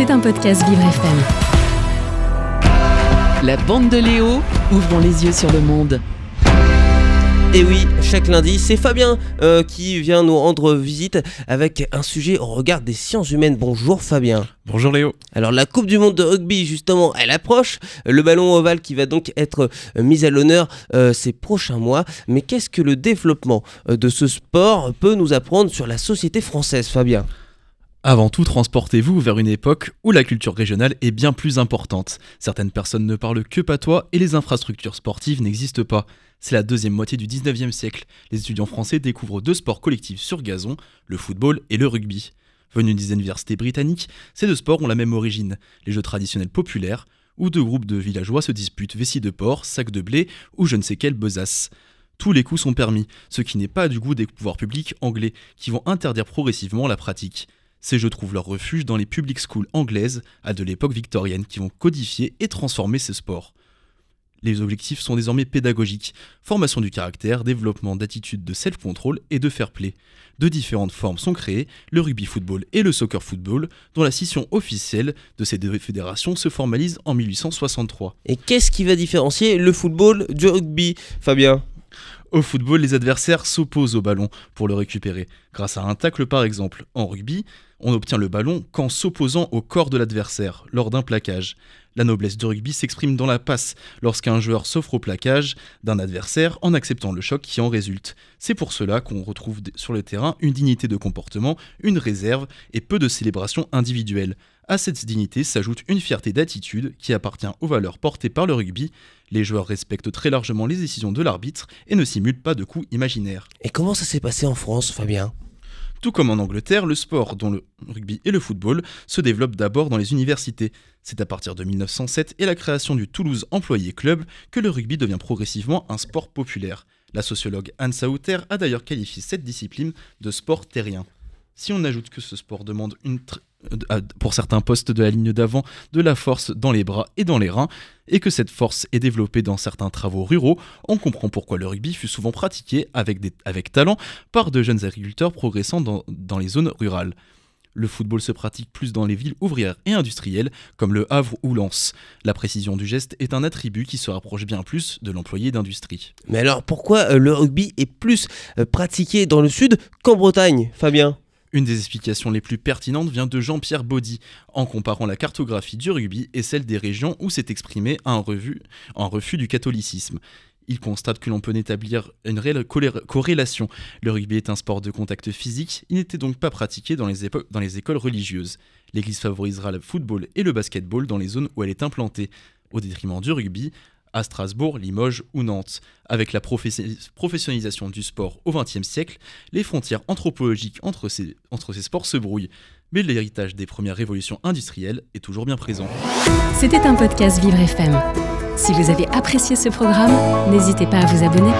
C'est un podcast Vivre FM. La bande de Léo, ouvrons les yeux sur le monde. Et oui, chaque lundi, c'est Fabien euh, qui vient nous rendre visite avec un sujet au regard des sciences humaines. Bonjour Fabien. Bonjour Léo. Alors la Coupe du Monde de rugby, justement, elle approche. Le ballon ovale qui va donc être euh, mis à l'honneur euh, ces prochains mois. Mais qu'est-ce que le développement de ce sport peut nous apprendre sur la société française, Fabien? Avant tout, transportez-vous vers une époque où la culture régionale est bien plus importante. Certaines personnes ne parlent que patois et les infrastructures sportives n'existent pas. C'est la deuxième moitié du 19e siècle. Les étudiants français découvrent deux sports collectifs sur gazon, le football et le rugby. Venus des universités britanniques, ces deux sports ont la même origine, les jeux traditionnels populaires, où deux groupes de villageois se disputent vessie de porc, sac de blé ou je ne sais quelle besace. Tous les coups sont permis, ce qui n'est pas du goût des pouvoirs publics anglais, qui vont interdire progressivement la pratique. Ces jeux trouvent leur refuge dans les public schools anglaises à de l'époque victorienne qui vont codifier et transformer ces sports. Les objectifs sont désormais pédagogiques, formation du caractère, développement d'attitudes de self-control et de fair play. De différentes formes sont créées, le rugby football et le soccer football, dont la scission officielle de ces deux fédérations se formalise en 1863. Et qu'est-ce qui va différencier le football du rugby, Fabien? Au football, les adversaires s'opposent au ballon pour le récupérer, grâce à un tacle par exemple. En rugby, on obtient le ballon qu'en s'opposant au corps de l'adversaire, lors d'un plaquage. La noblesse du rugby s'exprime dans la passe, lorsqu'un joueur s'offre au plaquage d'un adversaire en acceptant le choc qui en résulte. C'est pour cela qu'on retrouve sur le terrain une dignité de comportement, une réserve et peu de célébration individuelle. À cette dignité s'ajoute une fierté d'attitude qui appartient aux valeurs portées par le rugby. Les joueurs respectent très largement les décisions de l'arbitre et ne simulent pas de coups imaginaires. Et comment ça s'est passé en France, Fabien? Tout comme en Angleterre, le sport, dont le rugby et le football, se développe d'abord dans les universités. C'est à partir de 1907 et la création du Toulouse Employé Club que le rugby devient progressivement un sport populaire. La sociologue Anne Sauter a d'ailleurs qualifié cette discipline de sport terrien. Si on ajoute que ce sport demande une euh, pour certains postes de la ligne d'avant de la force dans les bras et dans les reins, et que cette force est développée dans certains travaux ruraux, on comprend pourquoi le rugby fut souvent pratiqué avec, avec talent par de jeunes agriculteurs progressant dans- dans les zones rurales. Le football se pratique plus dans les villes ouvrières et industrielles, comme Le Havre ou Lens. La précision du geste est un attribut qui se rapproche bien plus de l'employé d'industrie. Mais alors pourquoi euh, le rugby est plus euh, pratiqué dans le sud qu'en Bretagne, Fabien? Une des explications les plus pertinentes vient de Jean-Pierre Baudy, en comparant la cartographie du rugby et celle des régions où s'est exprimé un, refus du catholicisme. Il constate que l'on peut établir une réelle corrélation. Le rugby est un sport de contact physique, il n'était donc pas pratiqué dans les, dans les écoles religieuses. L'Église favorisera le football et le basketball dans les zones où elle est implantée, au détriment du rugby, à Strasbourg, Limoges ou Nantes. Avec la professi- professionnalisation du sport au XXe siècle, les frontières anthropologiques entre ces, entre ces sports se brouillent. Mais l'héritage des premières révolutions industrielles est toujours bien présent. C'était un podcast Vivre FM. Si vous avez apprécié ce programme, n'hésitez pas à vous abonner.